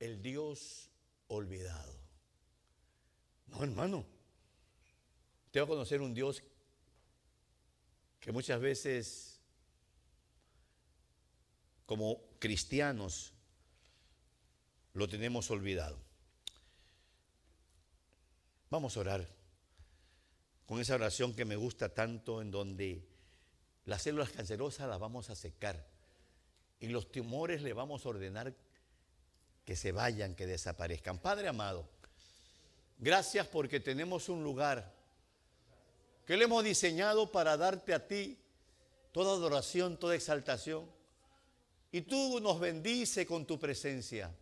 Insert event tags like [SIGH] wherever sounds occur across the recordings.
el Dios olvidado. No, hermano. Usted va a conocer un Dios que muchas veces, como cristianos, lo tenemos olvidado. Vamos a orar con esa oración que me gusta tanto, en donde las células cancerosas las vamos a secar y los tumores le vamos a ordenar que se vayan, que desaparezcan. Padre amado, gracias porque tenemos un lugar que le hemos diseñado para darte a ti toda adoración, toda exaltación. Y tú nos bendice con tu presencia.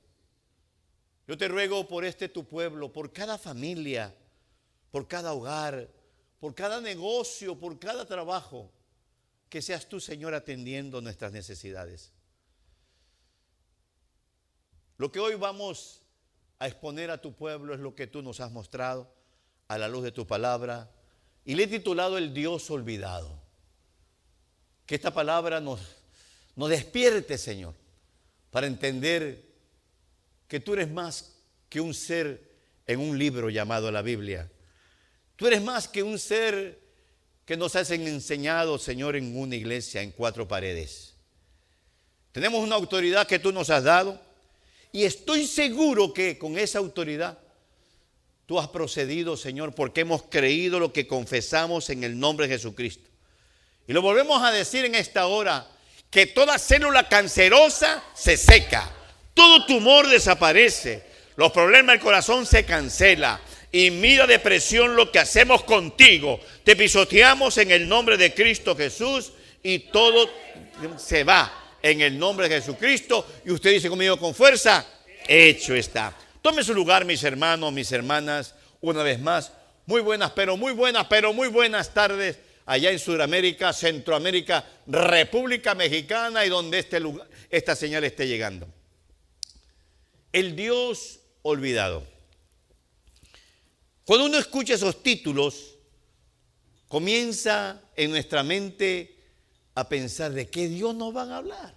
Yo te ruego por este tu pueblo, por cada familia, por cada hogar, por cada negocio, por cada trabajo, que seas tú, Señor, atendiendo nuestras necesidades. Lo que hoy vamos a exponer a tu pueblo es lo que tú nos has mostrado a la luz de tu palabra y le he titulado El Dios olvidado. Que esta palabra nos, despierte, Señor, para entender que tú eres más que un ser en un libro llamado la Biblia. Tú eres más que un ser que nos has enseñado, Señor, en una iglesia, en cuatro paredes. Tenemos una autoridad que tú nos has dado y estoy seguro que con esa autoridad tú has procedido, Señor, porque hemos creído lo que confesamos en el nombre de Jesucristo. Y lo volvemos a decir en esta hora, que toda célula cancerosa se seca todo tumor desaparece. Los problemas del corazón se cancela. Y mira depresión lo que hacemos contigo. Te pisoteamos en el nombre de Cristo Jesús y todo se va en el nombre de Jesucristo. Y usted dice conmigo con fuerza, hecho está. Tome su lugar, mis hermanos, mis hermanas, una vez más. Muy buenas, pero muy buenas, pero muy buenas tardes allá en Sudamérica, Centroamérica, República Mexicana y donde este lugar, esta señal esté llegando. El Dios olvidado. Cuando uno escucha esos títulos, comienza en nuestra mente a pensar de qué Dios nos van a hablar.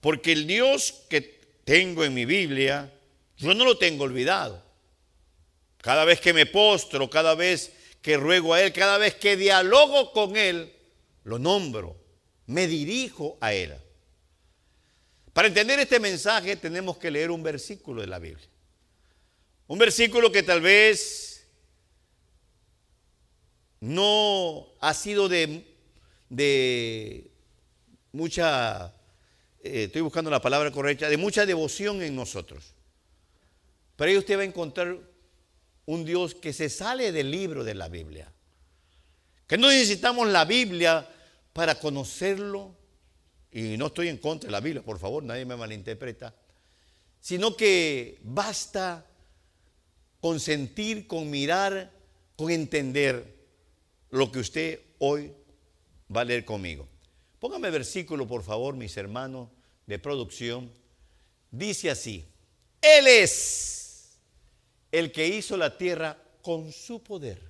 Porque el Dios que tengo en mi Biblia, yo no lo tengo olvidado. Cada vez que me postro, cada vez que ruego a Él, cada vez que dialogo con Él, lo nombro, me dirijo a Él. Para entender este mensaje tenemos que leer un versículo de la Biblia. Un versículo que tal vez no ha sido de, mucha, eh, estoy buscando la palabra correcta, de mucha devoción en nosotros. Pero ahí usted va a encontrar un Dios que se sale del libro de la Biblia. Que no necesitamos la Biblia para conocerlo, y no estoy en contra de la Biblia, por favor, nadie me malinterpreta, sino que basta con sentir, con mirar, con entender lo que usted hoy va a leer conmigo. Póngame versículo, por favor, mis hermanos de producción. Dice así, Él es el que hizo la tierra con su poder.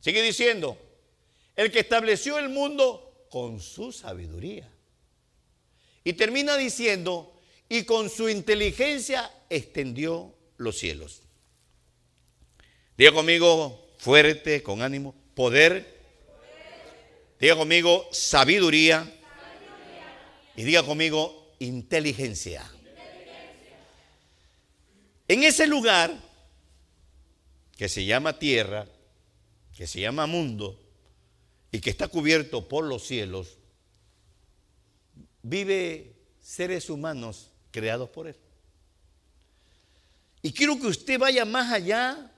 Sigue diciendo, el que estableció el mundo con su sabiduría. Y termina diciendo, y con su inteligencia extendió los cielos. Diga conmigo fuerte, con ánimo, poder. Diga conmigo sabiduría. Y diga conmigo inteligencia. En ese lugar que se llama tierra, que se llama mundo, y que está cubierto por los cielos, vive seres humanos creados por Él. Y quiero que usted vaya más allá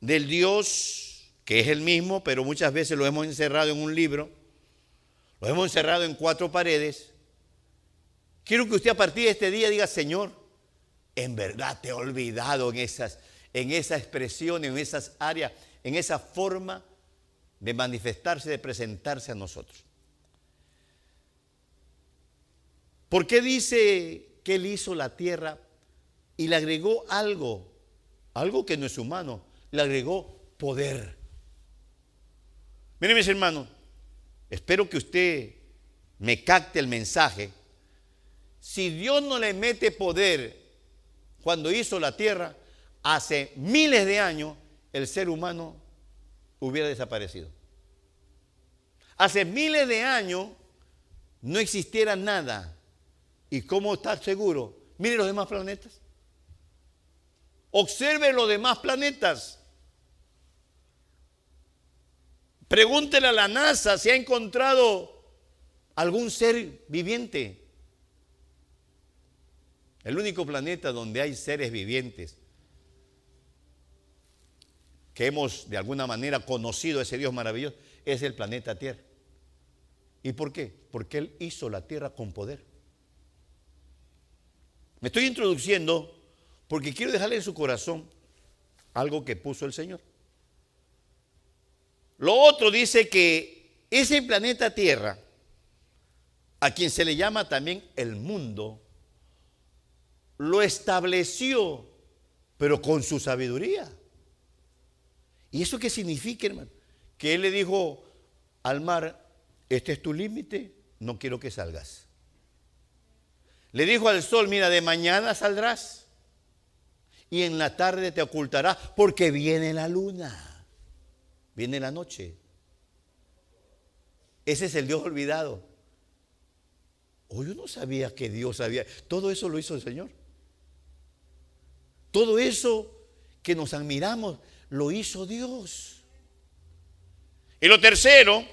del Dios que es el mismo, pero muchas veces lo hemos encerrado en un libro, lo hemos encerrado en cuatro paredes. Quiero que usted a partir de este día diga, Señor, en verdad te he olvidado en esas, en esa expresión, en esas áreas, en esa forma de manifestarse, de presentarse a nosotros. ¿Por qué dice que Él hizo la tierra y le agregó algo, algo que no es humano, le agregó poder? Miren mis hermanos, espero que usted me capte el mensaje si Dios no le mete poder cuando hizo la tierra, hace miles de años el ser humano hubiera desaparecido. Hace miles de años no existiera nada. ¿Y cómo estar seguro? Mire los demás planetas. Observe los demás planetas. Pregúntele a la NASA si ha encontrado algún ser viviente. El único planeta donde hay seres vivientes que hemos de alguna manera conocido a ese Dios maravilloso es el planeta Tierra. ¿Y por qué? Porque Él hizo la Tierra con poder. Me estoy introduciendo porque quiero dejarle en su corazón algo que puso el Señor. Lo otro dice que ese planeta Tierra, a quien se le llama también el mundo, lo estableció, pero con su sabiduría. ¿Y eso qué significa, hermano? Que él le dijo al mar, este es tu límite, no quiero que salgas. Le dijo al sol, mira, de mañana saldrás y en la tarde te ocultarás porque viene la luna, viene la noche. Ese es el Dios olvidado. Oh, yo no sabía que Dios sabía. Todo eso lo hizo el Señor. Todo eso que nos admiramos lo hizo Dios. Y lo tercero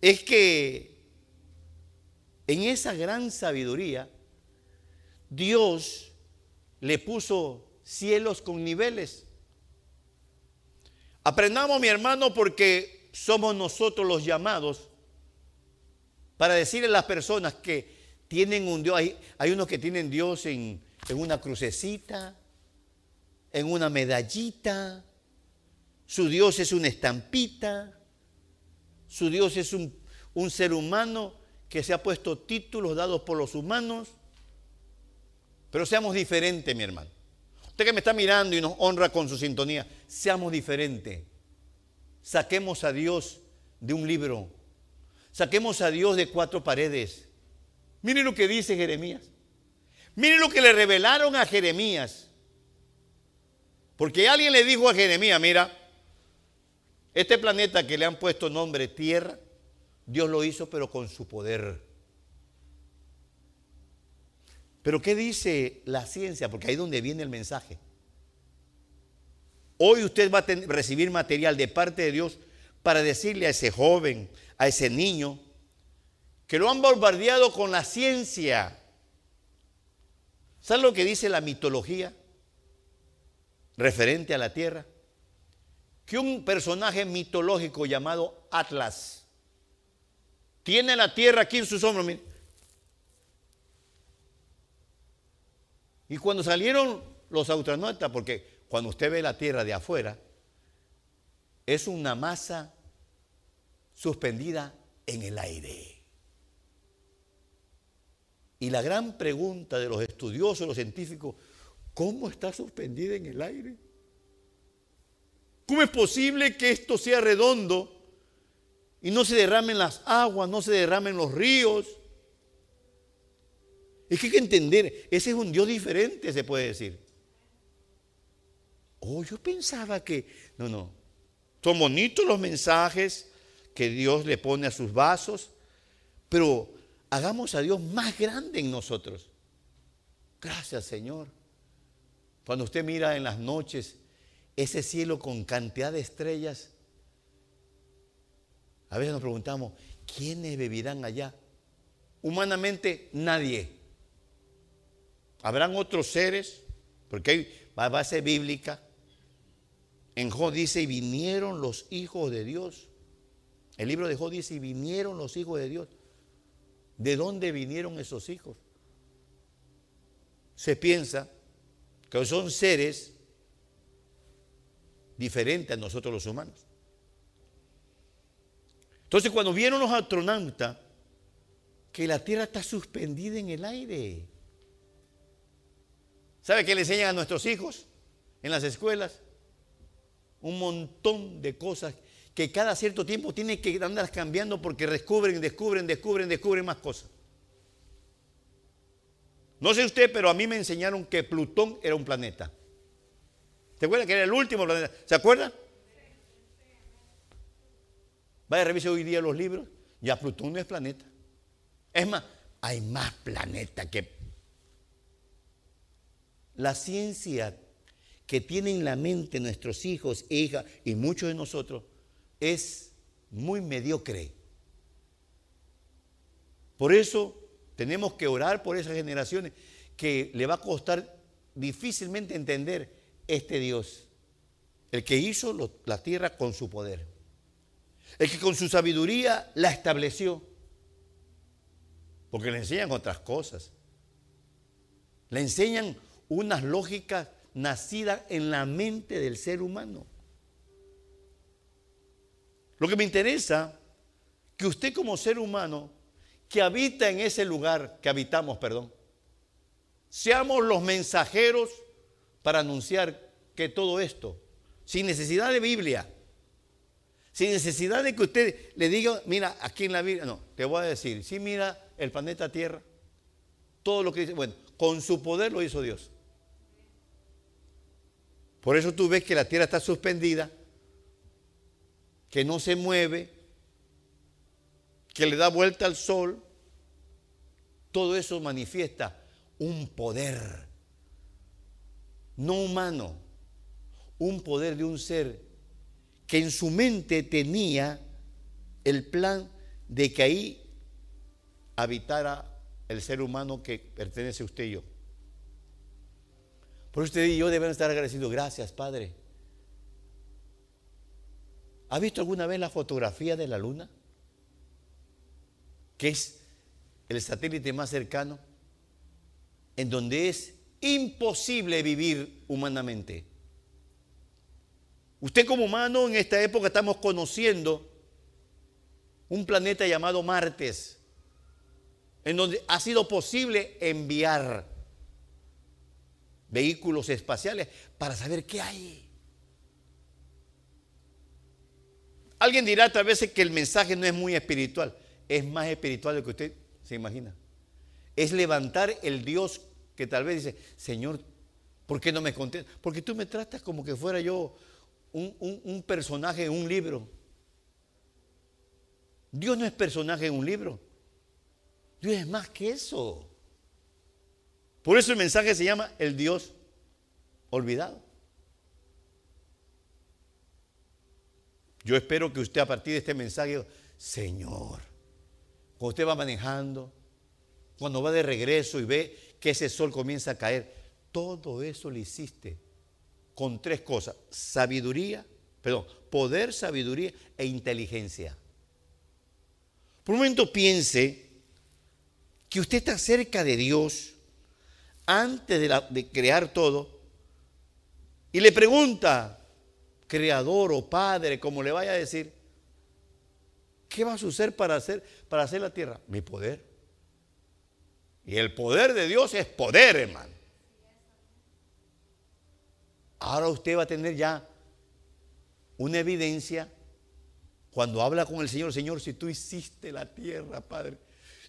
es que en esa gran sabiduría Dios le puso cielos con niveles. Aprendamos, mi hermano, porque somos nosotros los llamados para decirle a las personas que tienen un Dios. Hay, unos que tienen Dios en, en una crucecita, en una medallita. Su Dios es una estampita. Su Dios es un, un ser humano que se ha puesto títulos dados por los humanos. Pero seamos diferentes, mi hermano. Usted que me está mirando y nos honra con su sintonía, seamos diferentes. Saquemos a Dios de un libro. Saquemos a Dios de cuatro paredes. Miren lo que dice Jeremías. Miren lo que le revelaron a Jeremías. Porque alguien le dijo a Jeremías, mira, este planeta que le han puesto nombre Tierra, Dios lo hizo pero con su poder. Pero ¿qué dice la ciencia? Porque ahí es donde viene el mensaje. Hoy usted va a recibir material de parte de Dios para decirle a ese joven, a ese niño, que lo han bombardeado con la ciencia, ¿Saben lo que dice la mitología referente a la Tierra? Que un personaje mitológico llamado Atlas tiene la Tierra aquí en sus hombros. Y cuando salieron los astronautas, porque cuando usted ve la Tierra de afuera, es una masa suspendida en el aire. Y la gran pregunta de los estudiosos, los científicos, ¿cómo está suspendida en el aire? ¿Cómo es posible que esto sea redondo y no se derramen las aguas, no se derramen los ríos? Es que hay que entender, ese es un Dios diferente, se puede decir. Oh, yo pensaba que, no, no, son bonitos los mensajes que Dios le pone a sus vasos, pero hagamos a Dios más grande en nosotros. Gracias Señor. Cuando usted mira en las noches ese cielo con cantidad de estrellas, a veces nos preguntamos, ¿quiénes vivirán allá? Humanamente nadie. Habrán otros seres, porque hay base bíblica. En Job dice, y vinieron los hijos de Dios. El libro de Job dice, y vinieron los hijos de Dios. ¿De dónde vinieron esos hijos? Se piensa que son seres diferentes a nosotros los humanos. Entonces cuando vieron los astronautas que la Tierra está suspendida en el aire, ¿sabe qué le enseñan a nuestros hijos en las escuelas? Un montón de cosas que cada cierto tiempo tiene que andar cambiando porque descubren, descubren, descubren, descubren más cosas. No sé usted, pero a mí me enseñaron que Plutón era un planeta. ¿Se acuerdan que era el último planeta? ¿Se acuerdan? Vaya, revise hoy día los libros. Ya Plutón no es planeta. Es más, hay más planetas que... La ciencia que tienen en la mente nuestros hijos, hijas y muchos de nosotros es muy mediocre. Por eso tenemos que orar por esas generaciones que le va a costar difícilmente entender este Dios, el que hizo la tierra con su poder, el que con su sabiduría la estableció, porque le enseñan otras cosas, le enseñan unas lógicas nacidas en la mente del ser humano. Lo que me interesa, que usted como ser humano que habita en ese lugar, que habitamos, perdón, seamos los mensajeros para anunciar que todo esto, sin necesidad de Biblia, sin necesidad de que usted le diga, mira, aquí en la Biblia, no, te voy a decir, sí, mira el planeta Tierra, todo lo que dice, bueno, con su poder lo hizo Dios. Por eso tú ves que la Tierra está suspendida, que no se mueve, que le da vuelta al sol, todo eso manifiesta un poder, no humano, un poder de un ser que en su mente tenía el plan de que ahí habitara el ser humano que pertenece a usted y yo. Por usted y yo debemos estar agradecidos. Gracias, Padre. ¿Ha visto alguna vez la fotografía de la luna? que es el satélite más cercano, en donde es imposible vivir humanamente. Usted como humano en esta época estamos conociendo un planeta llamado Martes, en donde ha sido posible enviar vehículos espaciales para saber qué hay. Alguien dirá tal vez que el mensaje no es muy espiritual es más espiritual de lo que usted se imagina. Es levantar el Dios que tal vez dice, Señor, ¿por qué no me contestas? Porque tú me tratas como que fuera yo un, un personaje en un libro. Dios no es personaje en un libro. Dios es más que eso. Por eso el mensaje se llama el Dios olvidado. Yo espero que usted a partir de este mensaje, Señor, cuando usted va manejando, cuando va de regreso y ve que ese sol comienza a caer, todo eso lo hiciste con tres cosas, sabiduría, perdón, poder, sabiduría e inteligencia. Por un momento piense que usted está cerca de Dios antes de, crear todo y le pregunta, creador o padre, como le vaya a decir, ¿Qué va a suceder para hacer, para hacer la tierra? Mi poder. Y el poder de Dios es poder, hermano. Ahora usted va a tener ya una evidencia cuando habla con el Señor, Señor, si tú hiciste la tierra, Padre,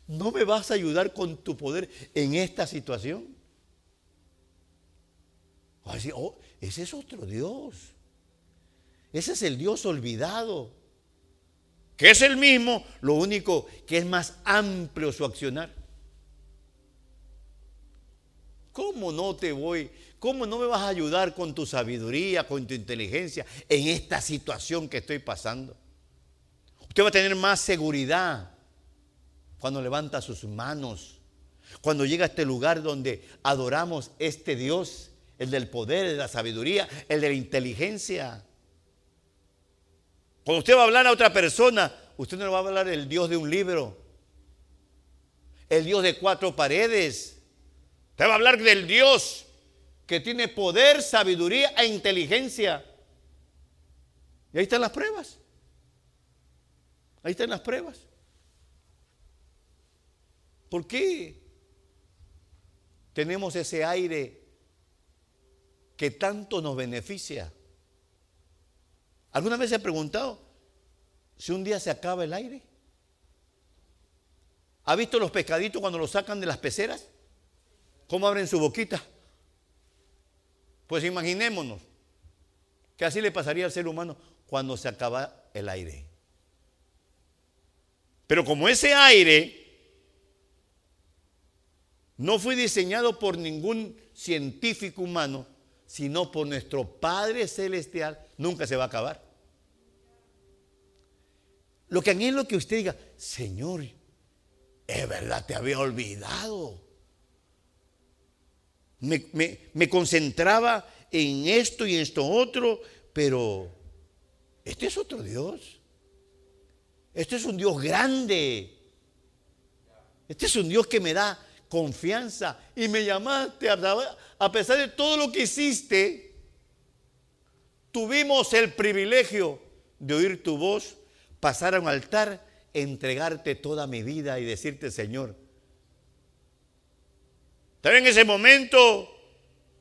¿no me vas a ayudar con tu poder en esta situación? Va a decir, oh, ese es otro Dios. Ese es el Dios olvidado que es el mismo, lo único que es más amplio su accionar. ¿Cómo no te voy? ¿Cómo no me vas a ayudar con tu sabiduría, con tu inteligencia en esta situación que estoy pasando? Usted va a tener más seguridad cuando levanta sus manos, cuando llega a este lugar donde adoramos este Dios, el del poder, de la sabiduría, el de la inteligencia. Cuando usted va a hablar a otra persona, usted no va a hablar el Dios de un libro, el Dios de cuatro paredes. Usted va a hablar del Dios que tiene poder, sabiduría e inteligencia. Y ahí están las pruebas. Ahí están las pruebas. ¿Por qué tenemos ese aire que tanto nos beneficia? ¿Alguna vez se ha preguntado si un día se acaba el aire? ¿Ha visto los pescaditos cuando los sacan de las peceras? ¿Cómo abren su boquita? Pues imaginémonos que así le pasaría al ser humano cuando se acaba el aire. Pero como ese aire no fue diseñado por ningún científico humano, sino por nuestro Padre Celestial, nunca se va a acabar. Lo que anhelo que usted diga, Señor, es verdad, te había olvidado. Me, me, concentraba en esto y en esto otro, pero este es otro Dios. Este es un Dios grande. Este es un Dios que me da confianza y me llamaste a pesar de todo lo que hiciste. Tuvimos el privilegio de oír tu voz pasar a un altar, entregarte toda mi vida y decirte, Señor. Tal en ese momento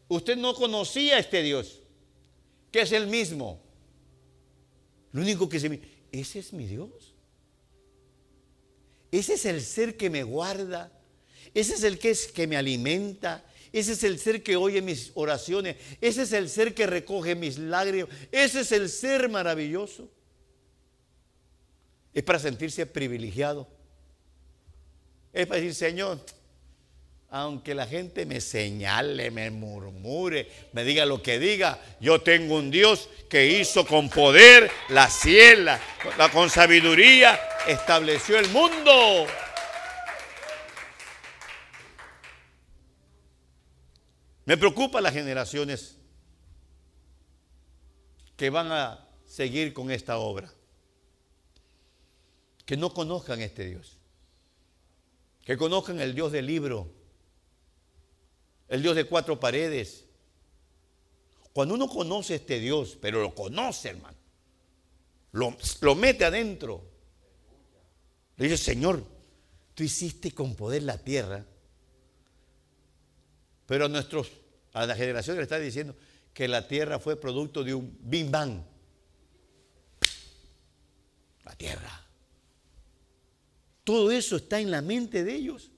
usted no conocía a este Dios, que es el mismo. Lo único que se me... Ese es mi Dios. Ese es el ser que me guarda. Ese es el que, es, que me alimenta. Ese es el ser que oye mis oraciones. Ese es el ser que recoge mis lágrimas. Ese es el ser maravilloso es para sentirse privilegiado. Es para decir, Señor, aunque la gente me señale, me murmure, me diga lo que diga, yo tengo un Dios que hizo con poder la ciela, con sabiduría, estableció el mundo. Me preocupa las generaciones que van a seguir con esta obra que no conozcan este Dios, que conozcan el Dios del libro, el Dios de cuatro paredes. Cuando uno conoce este Dios, pero lo conoce, hermano, lo, lo mete adentro, le dice, Señor, tú hiciste con poder la tierra, pero a nuestros, a la generación le está diciendo que la tierra fue producto de un bim bang. La tierra. Todo eso está en la mente de ellos.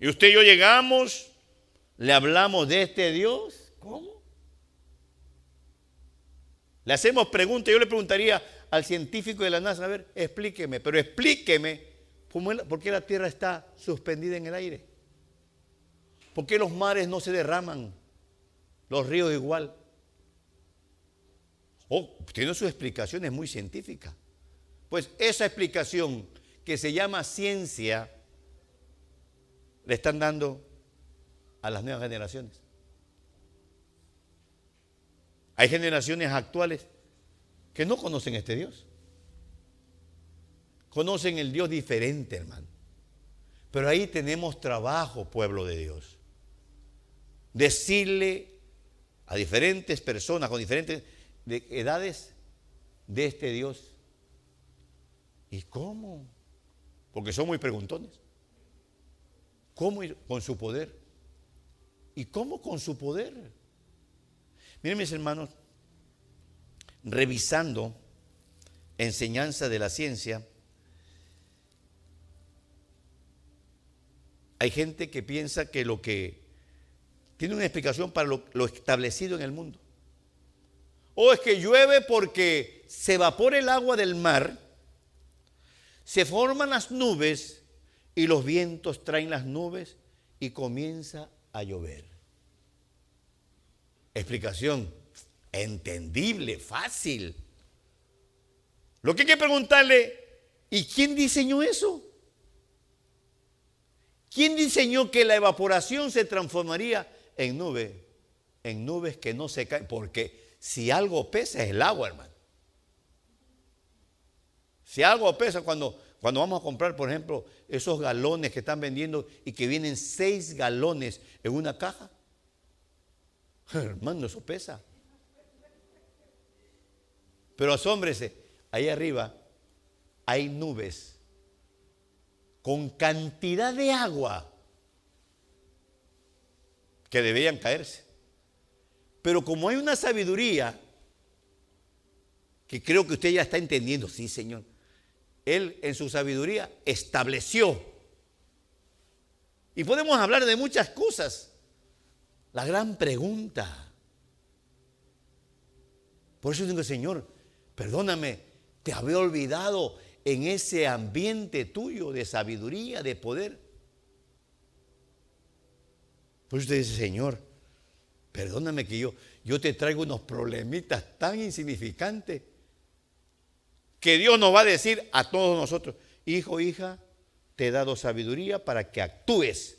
Y usted y yo llegamos, le hablamos de este Dios. ¿Cómo? Le hacemos preguntas. Yo le preguntaría al científico de la NASA, a ver, explíqueme, pero explíqueme por qué la Tierra está suspendida en el aire. ¿Por qué los mares no se derraman? Los ríos igual. Oh, tiene sus explicaciones muy científicas. Pues esa explicación que se llama ciencia le están dando a las nuevas generaciones. Hay generaciones actuales que no conocen este Dios. Conocen el Dios diferente, hermano. Pero ahí tenemos trabajo, pueblo de Dios. Decirle a diferentes personas con diferentes edades de este Dios ¿Y cómo? Porque son muy preguntones. ¿Cómo con su poder? ¿Y cómo con su poder? Miren mis hermanos, revisando enseñanza de la ciencia, hay gente que piensa que lo que tiene una explicación para lo, establecido en el mundo. O es que llueve porque se evapora el agua del mar se forman las nubes y los vientos traen las nubes y comienza a llover. Explicación entendible, fácil. Lo que hay que preguntarle, ¿y quién diseñó eso? ¿Quién diseñó que la evaporación se transformaría en nube? En nubes que no se caen, porque si algo pesa es el agua, hermano. Si algo pesa cuando, cuando vamos a comprar, por ejemplo, esos galones que están vendiendo y que vienen seis galones en una caja, [LAUGHS] hermano, eso pesa. Pero asómbrese, ahí arriba hay nubes con cantidad de agua que deberían caerse. Pero como hay una sabiduría que creo que usted ya está entendiendo, sí, Señor, él en su sabiduría estableció Y podemos hablar de muchas cosas. La gran pregunta. Por eso digo, Señor, perdóname, te había olvidado en ese ambiente tuyo de sabiduría, de poder. Por eso usted dice, Señor, perdóname que yo, yo te traigo unos problemitas tan insignificantes que Dios nos va a decir a todos nosotros, hijo, hija, te he dado sabiduría para que actúes.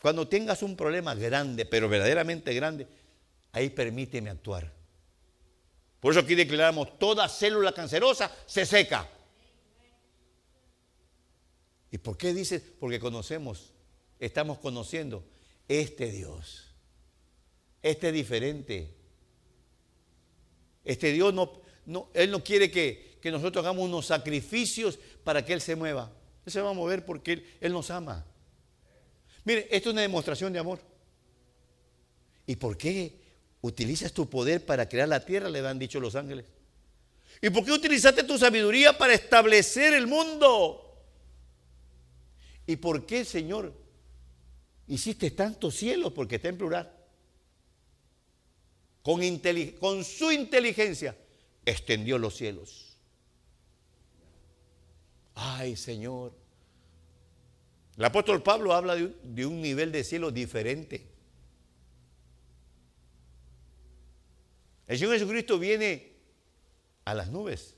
Cuando tengas un problema grande, pero verdaderamente grande, ahí permíteme actuar. Por eso aquí declaramos, toda célula cancerosa se seca. ¿Y por qué dices? Porque conocemos, estamos conociendo este Dios. Este diferente. Este Dios no, no, Él no quiere que, que, nosotros hagamos unos sacrificios para que Él se mueva. Él se va a mover porque Él, Él nos ama. Mire, esto es una demostración de amor. ¿Y por qué utilizas tu poder para crear la tierra? Le han dicho los ángeles. ¿Y por qué utilizaste tu sabiduría para establecer el mundo? ¿Y por qué, Señor, hiciste tantos cielos? Porque está en plural. Con, su inteligencia extendió los cielos. Ay, Señor. El apóstol Pablo habla de un, de un nivel de cielo diferente. El Señor Jesucristo viene a las nubes.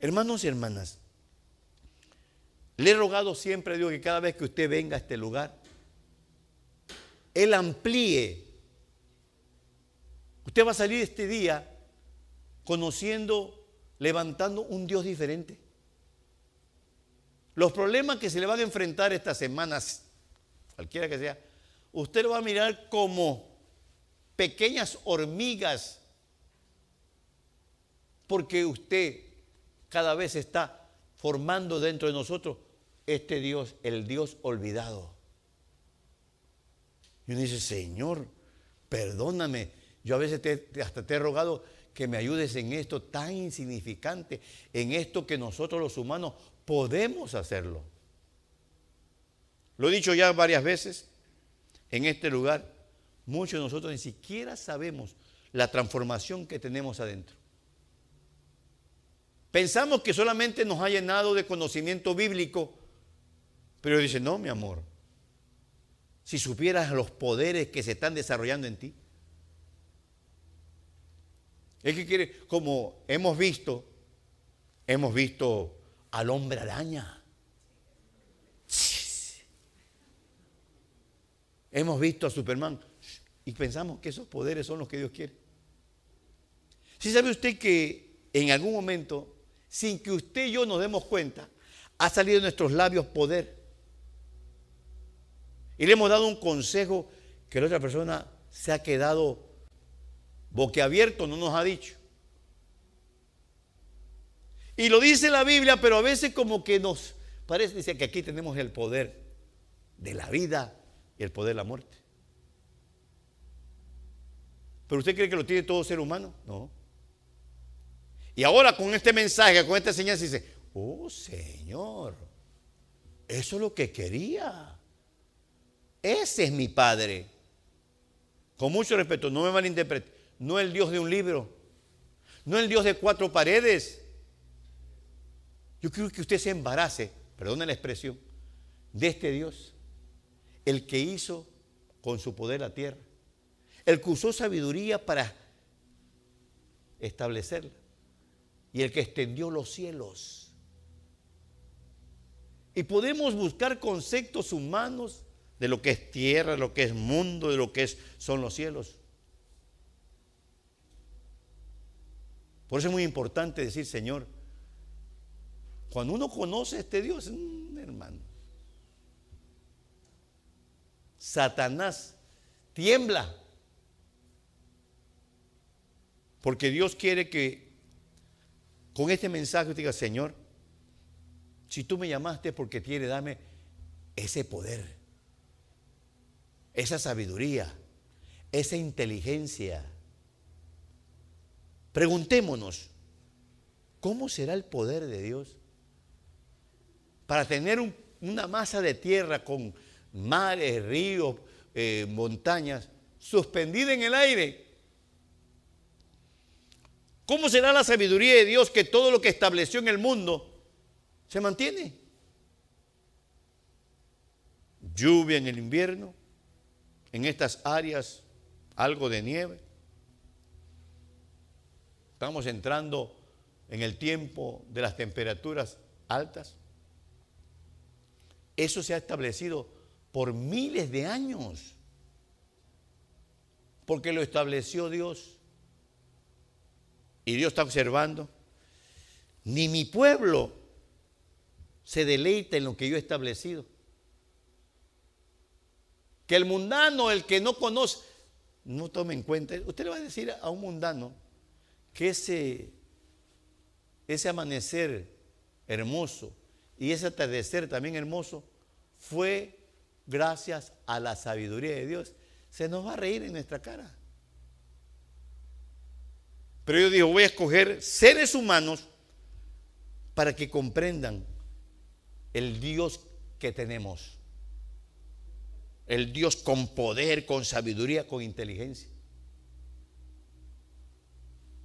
Hermanos y hermanas, le he rogado siempre a Dios que cada vez que usted venga a este lugar, Él amplíe. Usted va a salir este día conociendo, levantando un Dios diferente. Los problemas que se le van a enfrentar estas semanas, cualquiera que sea, usted lo va a mirar como pequeñas hormigas, porque usted cada vez está formando dentro de nosotros este Dios, el Dios olvidado. Y uno dice, Señor, perdóname, yo a veces hasta te he rogado que me ayudes en esto tan insignificante, en esto que nosotros los humanos podemos hacerlo. Lo he dicho ya varias veces en este lugar, muchos de nosotros ni siquiera sabemos la transformación que tenemos adentro. Pensamos que solamente nos ha llenado de conocimiento bíblico, pero dice, no, mi amor, si supieras los poderes que se están desarrollando en ti. Es que quiere, como hemos visto, hemos visto al hombre araña. Hemos visto a Superman y pensamos que esos poderes son los que Dios quiere. Si sabe usted que en algún momento, sin que usted y yo nos demos cuenta, ha salido de nuestros labios poder. Y le hemos dado un consejo que la otra persona se ha quedado boquiabierto, no nos ha dicho. Y lo dice la Biblia, pero a veces como que nos parece dice que aquí tenemos el poder de la vida y el poder de la muerte. ¿Pero usted cree que lo tiene todo ser humano? No. Y ahora con este mensaje, con esta enseñanza, dice, oh Señor, eso es lo que quería. Ese es mi Padre. Con mucho respeto, no me malinterprete. No el Dios de un libro. No el Dios de cuatro paredes. Yo quiero que usted se embarace, perdone la expresión, de este Dios, el que hizo con su poder la tierra, el que usó sabiduría para establecerla y el que extendió los cielos. Y podemos buscar conceptos humanos de lo que es tierra, de lo que es mundo, de lo que es, son los cielos. Por eso es muy importante decir, Señor, cuando uno conoce a este Dios, mm, hermano, Satanás tiembla. Porque Dios quiere que con este mensaje diga, Señor, si tú me llamaste porque quiere dame ese poder, esa sabiduría, esa inteligencia. Preguntémonos, ¿cómo será el poder de Dios? para tener una masa de tierra con mares, ríos, eh, montañas, suspendida en el aire. ¿Cómo será la sabiduría de Dios que todo lo que estableció en el mundo se mantiene? Lluvia en el invierno, en estas áreas algo de nieve. Estamos entrando en el tiempo de las temperaturas altas. Eso se ha establecido por miles de años, porque lo estableció Dios. Y Dios está observando. Ni mi pueblo se deleita en lo que yo he establecido. Que el mundano, el que no conoce, no tome en cuenta. Usted le va a decir a un mundano que ese, ese amanecer hermoso y ese atardecer también hermoso fue gracias a la sabiduría de Dios. Se nos va a reír en nuestra cara. Pero yo digo, voy a escoger seres humanos para que comprendan el Dios que tenemos. El Dios con poder, con sabiduría, con inteligencia.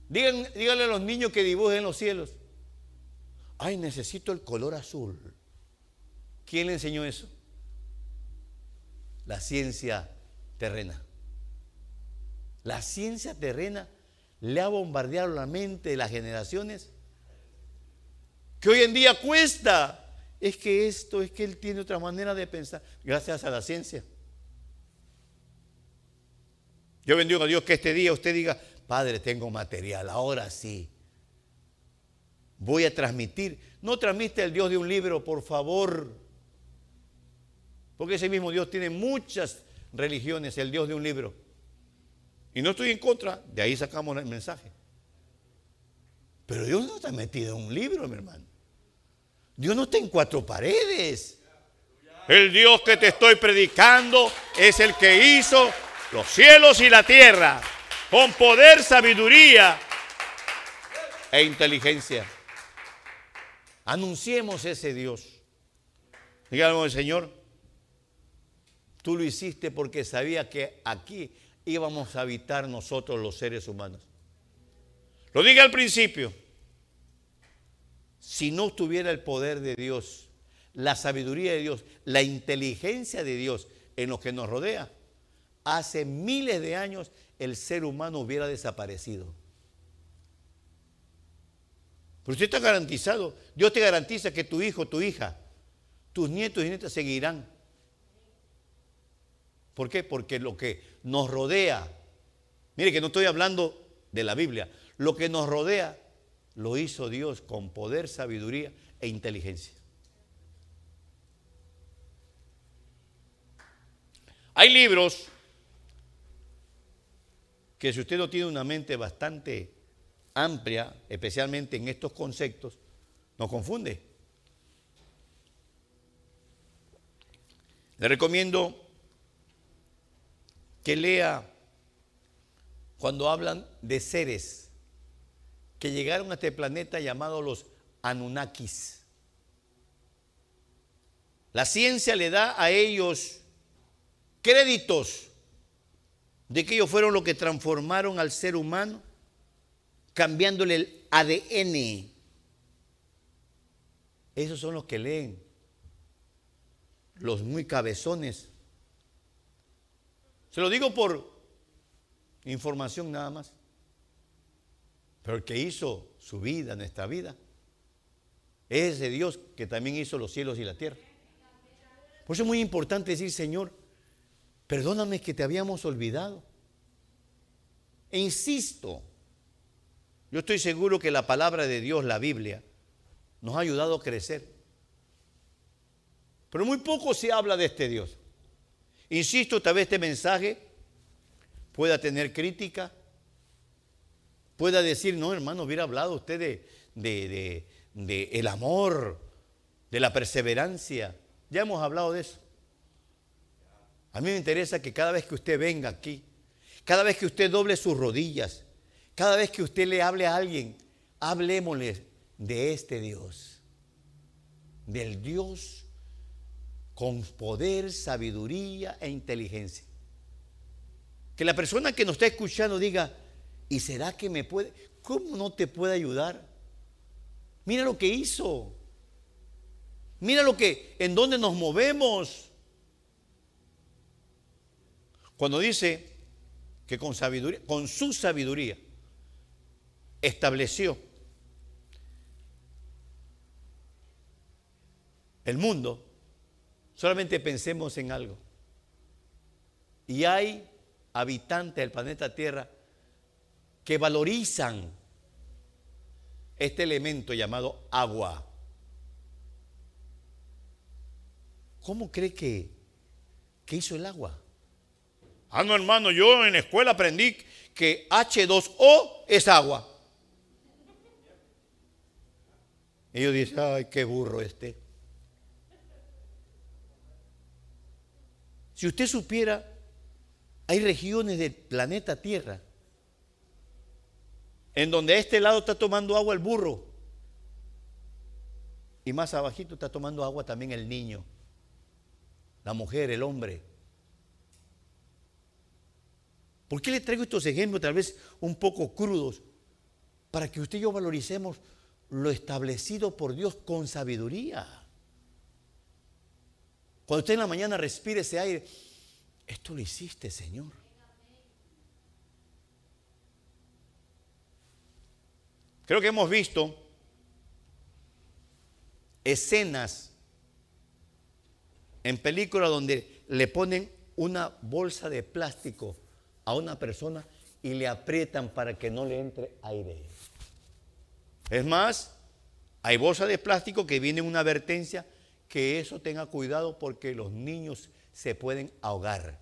díganle a los niños que dibujen los cielos. Ay, necesito el color azul. ¿Quién le enseñó eso? La ciencia terrena. La ciencia terrena le ha bombardeado la mente de las generaciones que hoy en día cuesta. Es que esto, es que él tiene otra manera de pensar, gracias a la ciencia. Yo bendigo a Dios que este día usted diga, Padre, tengo material, ahora sí. Voy a transmitir. No transmite el Dios de un libro, por favor. Porque ese mismo Dios tiene muchas religiones, el Dios de un libro. Y no estoy en contra, de ahí sacamos el mensaje. Pero Dios no está metido en un libro, mi hermano. Dios no está en cuatro paredes. El Dios que te estoy predicando es el que hizo los cielos y la tierra con poder, sabiduría e inteligencia. Anunciemos ese Dios. Dígame, Señor, tú lo hiciste porque sabía que aquí íbamos a habitar nosotros los seres humanos. Lo dije al principio. Si no tuviera el poder de Dios, la sabiduría de Dios, la inteligencia de Dios en lo que nos rodea, hace miles de años el ser humano hubiera desaparecido. Pero usted está garantizado. Dios te garantiza que tu hijo, tu hija, tus nietos y nietas seguirán. ¿Por qué? Porque lo que nos rodea, mire que no estoy hablando de la Biblia, lo que nos rodea lo hizo Dios con poder, sabiduría e inteligencia. Hay libros que si usted no tiene una mente bastante amplia, especialmente en estos conceptos, nos confunde. Le recomiendo que lea cuando hablan de seres que llegaron a este planeta llamados los Anunnakis. La ciencia le da a ellos créditos de que ellos fueron los que transformaron al ser humano, cambiándole el ADN. Esos son los que leen, los muy cabezones. Se lo digo por información nada más. Pero el que hizo su vida, nuestra vida, es ese Dios que también hizo los cielos y la tierra. Por eso es muy importante decir, Señor, Perdóname que te habíamos olvidado. E insisto, yo estoy seguro que la palabra de Dios, la Biblia, nos ha ayudado a crecer. Pero muy poco se habla de este Dios. Insisto, tal vez este mensaje pueda tener crítica, pueda decir, no, hermano, hubiera hablado usted de, de, de el amor, de la perseverancia. Ya hemos hablado de eso. A mí me interesa que cada vez que usted venga aquí, cada vez que usted doble sus rodillas, cada vez que usted le hable a alguien, hablemosle de este Dios. del Dios con poder, sabiduría e inteligencia. Que la persona que nos está escuchando diga, ¿y será que me puede? ¿Cómo no te puede ayudar? Mira lo que hizo. Mira lo que, en dónde nos movemos. Cuando dice que con sabiduría, con su sabiduría, estableció el mundo, solamente pensemos en algo. Y hay habitantes del planeta Tierra que valorizan este elemento llamado agua. ¿Cómo cree que, que hizo el agua? Ah, no, hermano, yo en la escuela aprendí que H2O es agua. Ellos dicen, ay, qué burro este. Si usted supiera, hay regiones del planeta Tierra en donde a este lado está tomando agua el burro y más abajito está tomando agua también el niño, la mujer, el hombre. ¿Por qué le traigo estos ejemplos tal vez un poco crudos? Para que usted y yo valoricemos lo establecido por Dios con sabiduría. Cuando usted en la mañana respire ese aire, esto lo hiciste, Señor. Creo que hemos visto escenas en películas donde le ponen una bolsa de plástico a una persona y le aprietan para que no le entre aire. Es más, hay bolsas de plástico que vienen una advertencia que eso tenga cuidado porque los niños se pueden ahogar.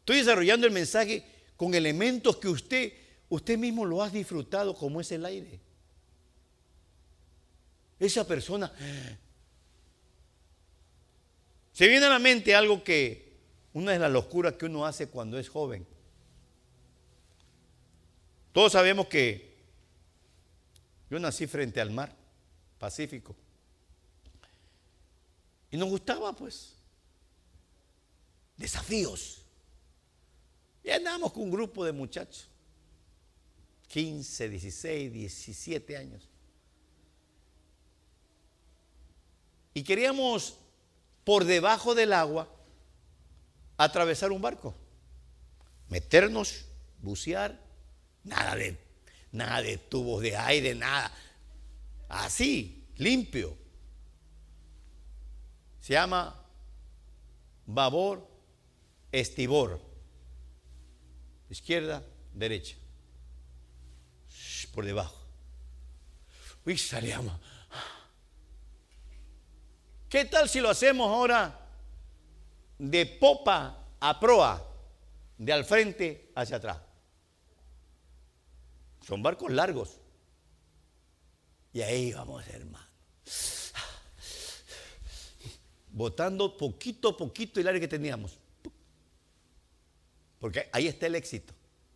Estoy desarrollando el mensaje con elementos que usted, usted mismo lo ha disfrutado como es el aire. Esa persona se viene a la mente algo que una de las locuras que uno hace cuando es joven. Todos sabemos que yo nací frente al mar Pacífico. Y nos gustaba, pues, desafíos. Y andábamos con un grupo de muchachos, 15, 16, 17 años. Y queríamos, por debajo del agua, atravesar un barco, meternos, bucear, nada de, nada de tubos de aire, nada. Así, limpio. Se llama babor, estibor. Izquierda, derecha. Por debajo. Uy, salíamos. ¿Qué tal si lo hacemos ahora de popa a proa, de al frente hacia atrás. Son barcos largos. Y ahí vamos, hermano. Botando poquito a poquito el aire que teníamos. Porque ahí está el éxito.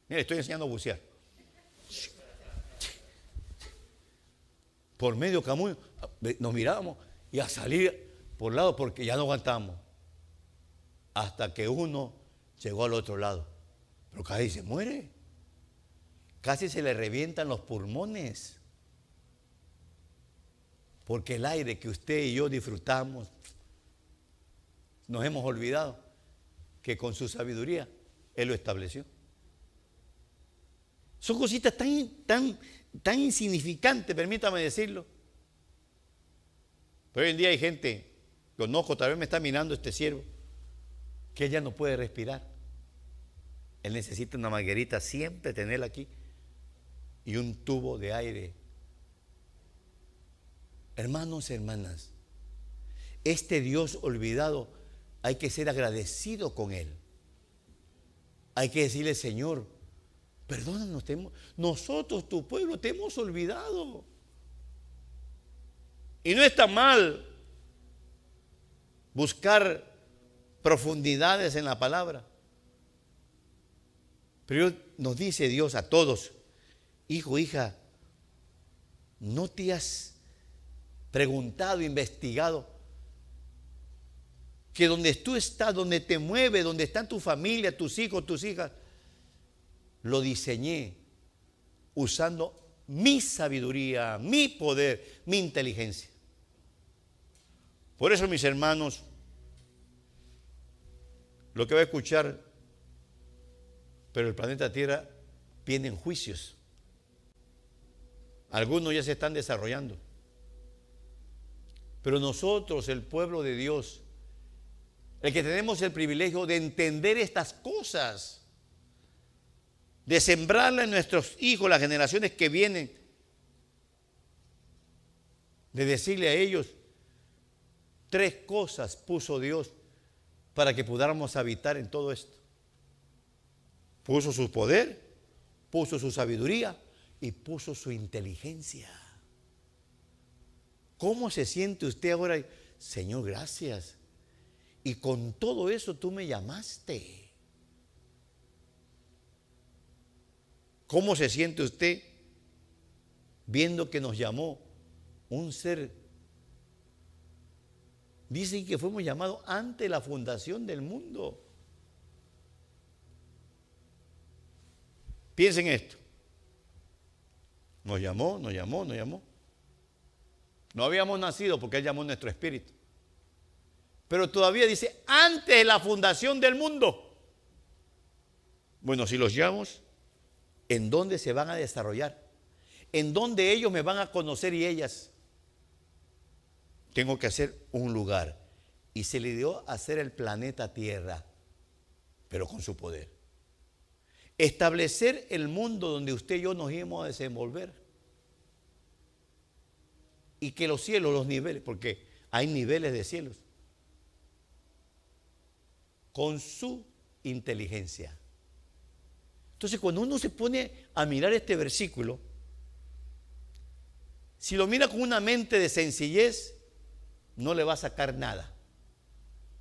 Mira, estoy enseñando a bucear. Por medio camino nos mirábamos y a salir por lado porque ya no aguantamos hasta que uno llegó al otro lado. Pero casi se muere. Casi se le revientan los pulmones. Porque el aire que usted y yo disfrutamos, nos hemos olvidado que con su sabiduría Él lo estableció. Son cositas tan, tan, tan insignificantes, permítame decirlo. Pero hoy en día hay gente, conozco, tal vez me está mirando este siervo, que ella no puede respirar. Él necesita una manguerita siempre tenerla aquí y un tubo de aire. Hermanos, hermanas, este Dios olvidado hay que ser agradecido con Él. Hay que decirle, Señor, perdónanos, nosotros, tu pueblo, te hemos olvidado. Y no está mal buscar profundidades en la palabra. Pero nos dice Dios a todos, hijo, hija, no te has preguntado, investigado. Que donde tú estás, donde te mueves, donde está tu familia, tus hijos, tus hijas, lo diseñé usando mi sabiduría, mi poder, mi inteligencia. Por eso, mis hermanos, lo que va a escuchar, pero el planeta Tierra viene en juicios. Algunos ya se están desarrollando. Pero nosotros, el pueblo de Dios, el que tenemos el privilegio de entender estas cosas, de sembrarla en nuestros hijos, las generaciones que vienen, de decirle a ellos, tres cosas puso Dios para que pudiéramos habitar en todo esto. Puso su poder, puso su sabiduría y puso su inteligencia. ¿Cómo se siente usted ahora? Señor, gracias. Y con todo eso tú me llamaste. ¿Cómo se siente usted viendo que nos llamó un ser? Dicen que fuimos llamados ante la fundación del mundo. Piensen esto. Nos llamó, nos llamó, nos llamó. No habíamos nacido porque Él llamó nuestro espíritu. Pero todavía dice, antes de la fundación del mundo. Bueno, si los llamamos, en dónde se van a desarrollar, en dónde ellos me van a conocer y ellas. Tengo que hacer un lugar. Y se le dio a hacer el planeta Tierra, pero con su poder. Establecer el mundo donde usted y yo nos íbamos a desenvolver. Y que los cielos, los niveles, porque hay niveles de cielos, con su inteligencia. Entonces, cuando uno se pone a mirar este versículo, si lo mira con una mente de sencillez, no le va a sacar nada.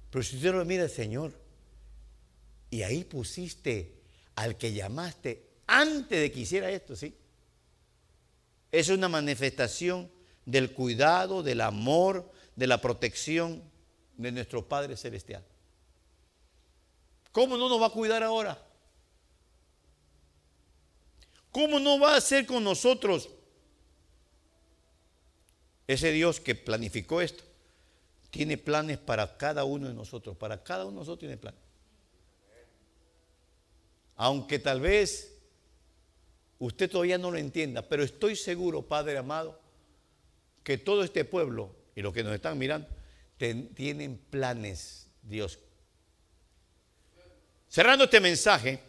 Pero si usted lo mira, Señor, y ahí pusiste al que llamaste antes de que hiciera esto, ¿sí? Es una manifestación del cuidado, del amor, de la protección de nuestro Padre Celestial. ¿Cómo no nos va a cuidar ahora? ¿Cómo no va a ser con nosotros ese Dios que planificó esto? Tiene planes para cada uno de nosotros. Para cada uno de nosotros tiene planes. Aunque tal vez usted todavía no lo entienda, pero estoy seguro, Padre amado, que todo este pueblo y los que nos están mirando tienen planes, Dios. Cerrando este mensaje,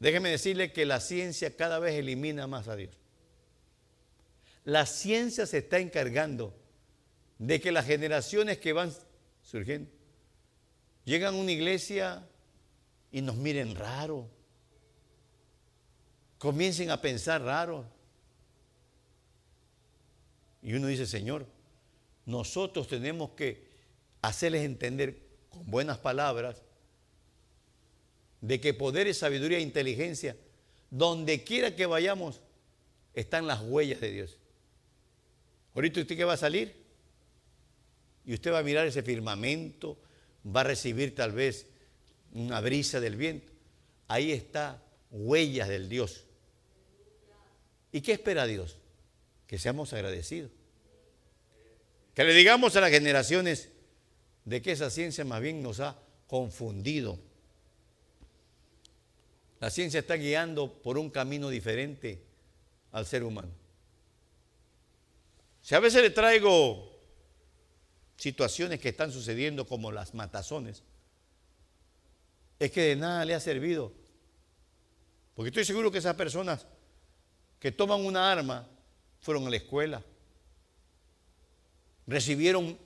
Déjeme decirle que la ciencia cada vez elimina más a Dios. La ciencia se está encargando de que las generaciones que van surgiendo llegan a una iglesia y nos miren raro. Comiencen a pensar raro. Y uno dice, Señor, nosotros tenemos que hacerles entender con buenas palabras de que poder y sabiduría e inteligencia, donde quiera que vayamos, están las huellas de Dios. Ahorita usted que va a salir y usted va a mirar ese firmamento, va a recibir tal vez una brisa del viento. Ahí está huellas del Dios. ¿Y qué espera Dios? Que seamos agradecidos. Que le digamos a las generaciones de que esa ciencia más bien nos ha confundido la ciencia está guiando por un camino diferente al ser humano. Si a veces le traigo situaciones que están sucediendo como las matazones, es que de nada le ha servido. Porque estoy seguro que esas personas que toman una arma fueron a la escuela, recibieron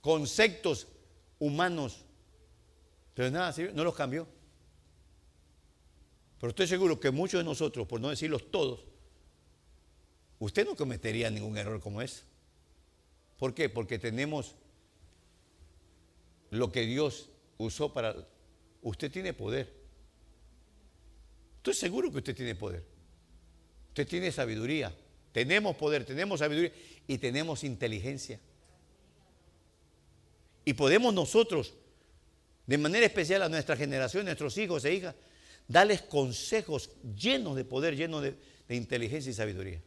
conceptos humanos, pero nada no los cambió. Pero estoy seguro que muchos de nosotros, por no decirlos todos, usted no cometería ningún error como ese. ¿Por qué? Porque tenemos lo que Dios usó para... Usted tiene poder. Estoy seguro que usted tiene poder. Usted tiene sabiduría. tenemos poder, tenemos sabiduría y tenemos inteligencia. Y podemos nosotros, de manera especial a nuestra generación, nuestros hijos e hijas, darles consejos llenos de poder, llenos de, de inteligencia y sabiduría.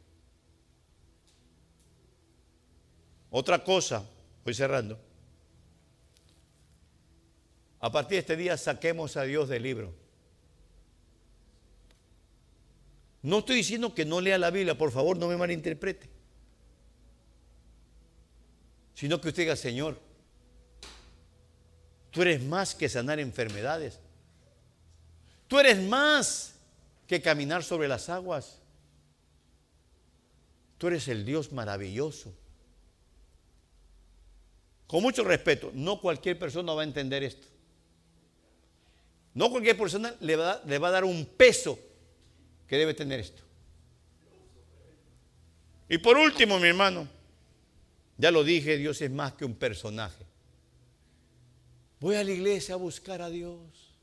Otra cosa, voy cerrando. A partir de este día saquemos a Dios del libro. No estoy diciendo que no lea la Biblia, por favor, no me malinterprete. Sino que usted diga, Señor, tú eres más que sanar enfermedades. Tú eres más que caminar sobre las aguas. Tú eres el Dios maravilloso. Con mucho respeto, no cualquier persona va a entender esto. No cualquier persona le va, a dar un peso que debe tener esto. Y por último, mi hermano, ya lo dije, Dios es más que un personaje. Voy a la iglesia a buscar a Dios.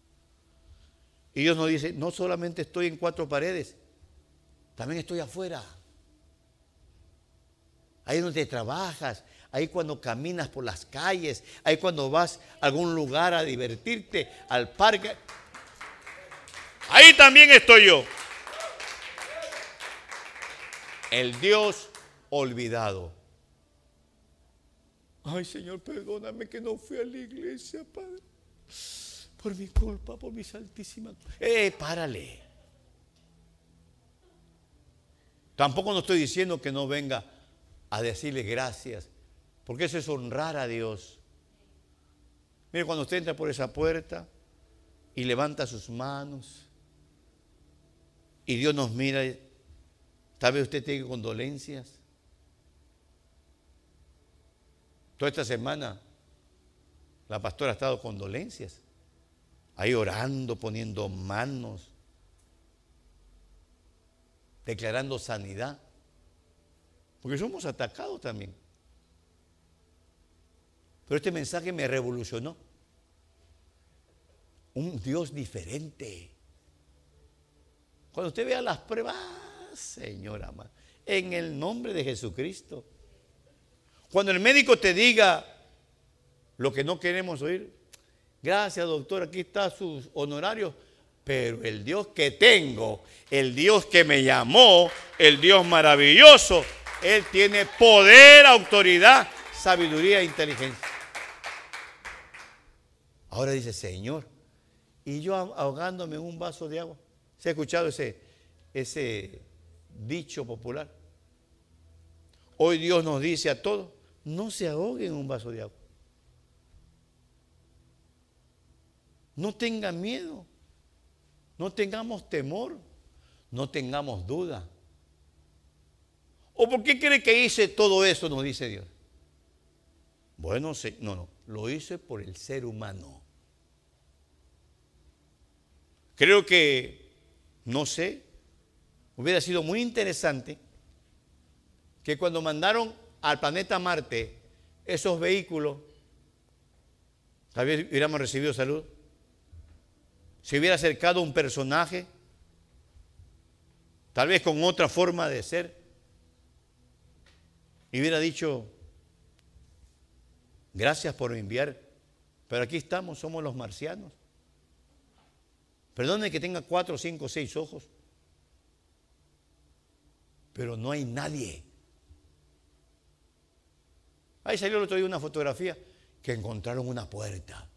Y Dios nos dice, no solamente estoy en cuatro paredes, también estoy afuera. Ahí donde trabajas, ahí cuando caminas por las calles, ahí cuando vas a algún lugar a divertirte, al parque. Ahí también estoy yo. El Dios olvidado. Ay Señor, perdóname que no fui a la iglesia, Padre. Por mi culpa, por mi santísima. Eh, párale. Tampoco no estoy diciendo que no venga a decirle gracias, porque eso es honrar a Dios. Mire, cuando usted entra por esa puerta y levanta sus manos y Dios nos mira, tal vez usted tenga condolencias. Toda esta semana la pastora ha estado con dolencias, ahí orando, poniendo manos, declarando sanidad. Porque somos atacados también. Pero este mensaje me revolucionó. Un Dios diferente. Cuando usted vea las pruebas, Señora, en el nombre de Jesucristo. Cuando el médico te diga lo que no queremos oír, gracias doctor, aquí está sus honorarios, pero el Dios que tengo, el Dios que me llamó, el Dios maravilloso, él tiene poder, autoridad, sabiduría e inteligencia. Ahora dice, Señor, y yo ahogándome en un vaso de agua. ¿Se ha escuchado ese, dicho popular? Hoy Dios nos dice a todos, no se ahoguen en un vaso de agua. No tengan miedo, no tengamos temor, no tengamos duda. ¿O por qué cree que hice todo eso? Nos dice Dios. Bueno, no, no, lo hice por el ser humano. Creo que, no sé, hubiera sido muy interesante que cuando mandaron al planeta Marte esos vehículos, tal vez hubiéramos recibido salud. Si hubiera acercado un personaje, tal vez con otra forma de ser, y hubiera dicho, gracias por enviar, pero aquí estamos, somos los marcianos. Perdone que tenga cuatro, cinco, seis ojos, pero no hay nadie. Ahí salió el otro día una fotografía que encontraron una puerta.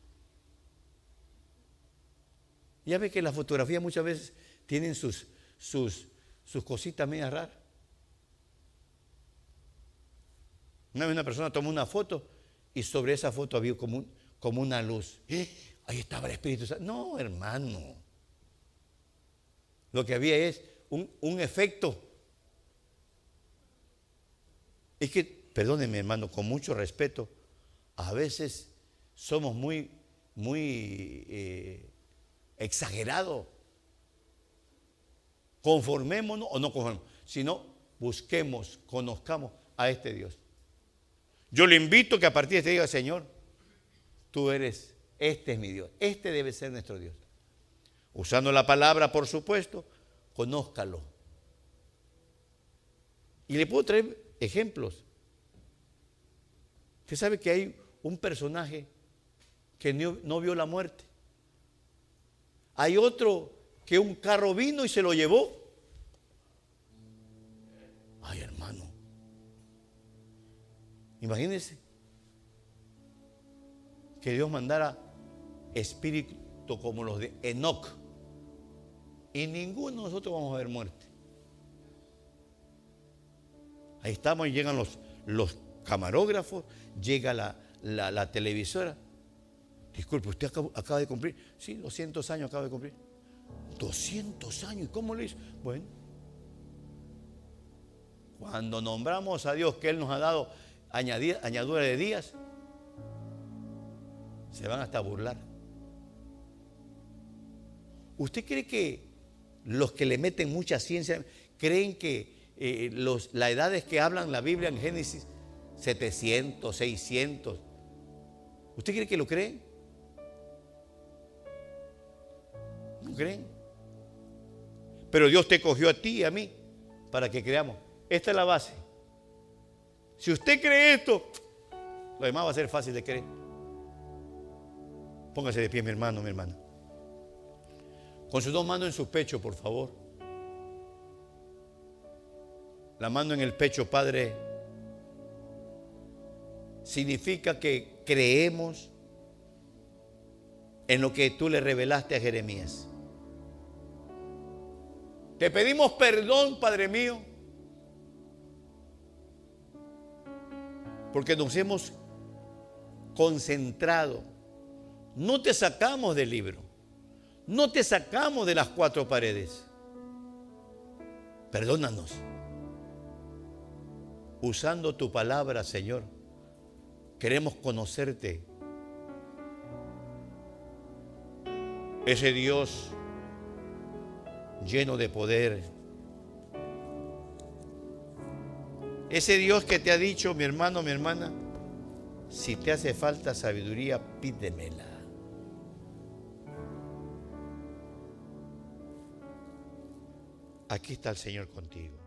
Ya ve que las fotografías muchas veces tienen sus, sus, sus cositas medio raras. Una vez una persona tomó una foto y sobre esa foto había como, como una luz. ¡Eh! Ahí estaba el Espíritu Santo. No, hermano. Lo que había es un, un efecto. Es que, perdónenme hermano, con mucho respeto, a veces somos muy, muy eh, exagerados. Conformémonos o no conformémonos, sino busquemos, conozcamos a este Dios. Yo le invito que a partir de este diga, Señor, tú eres, este es mi Dios, este debe ser nuestro Dios. Usando la palabra, por supuesto, conózcalo. Y le puedo traer ejemplos. Usted sabe que hay un personaje que no, vio la muerte. Hay otro que un carro vino y se lo llevó. Ay, hermano. Imagínense que Dios mandara espíritu como los de Enoch. Y ninguno de nosotros vamos a ver muerte. Ahí estamos y llegan los, los camarógrafos, llega la, la, televisora. Disculpe, ¿usted acaba, de cumplir? Sí, 200 años acaba de cumplir. 200 años, ¿y cómo le hizo? Bueno, cuando nombramos a Dios que Él nos ha dado añadidura de días, se van hasta burlar. ¿Usted cree que los que le meten mucha ciencia creen que eh, las edades que hablan la Biblia en Génesis, 700, 600, ¿usted cree que lo creen? ¿No creen? Pero Dios te cogió a ti y a mí para que creamos. Esta es la base. Si usted cree esto, lo demás va a ser fácil de creer. Póngase de pie, mi hermano, mi hermana. Con sus dos manos en su pecho, por favor. La mano en el pecho, Padre, significa que creemos en lo que tú le revelaste a Jeremías. Te pedimos perdón, Padre mío, porque nos hemos concentrado. No te sacamos del libro. No te sacamos de las cuatro paredes. Perdónanos. Usando tu palabra, Señor, queremos conocerte. Ese Dios lleno de poder. Ese Dios que te ha dicho, mi hermano, mi hermana, si te hace falta sabiduría, pídemela. Aquí está el Señor contigo.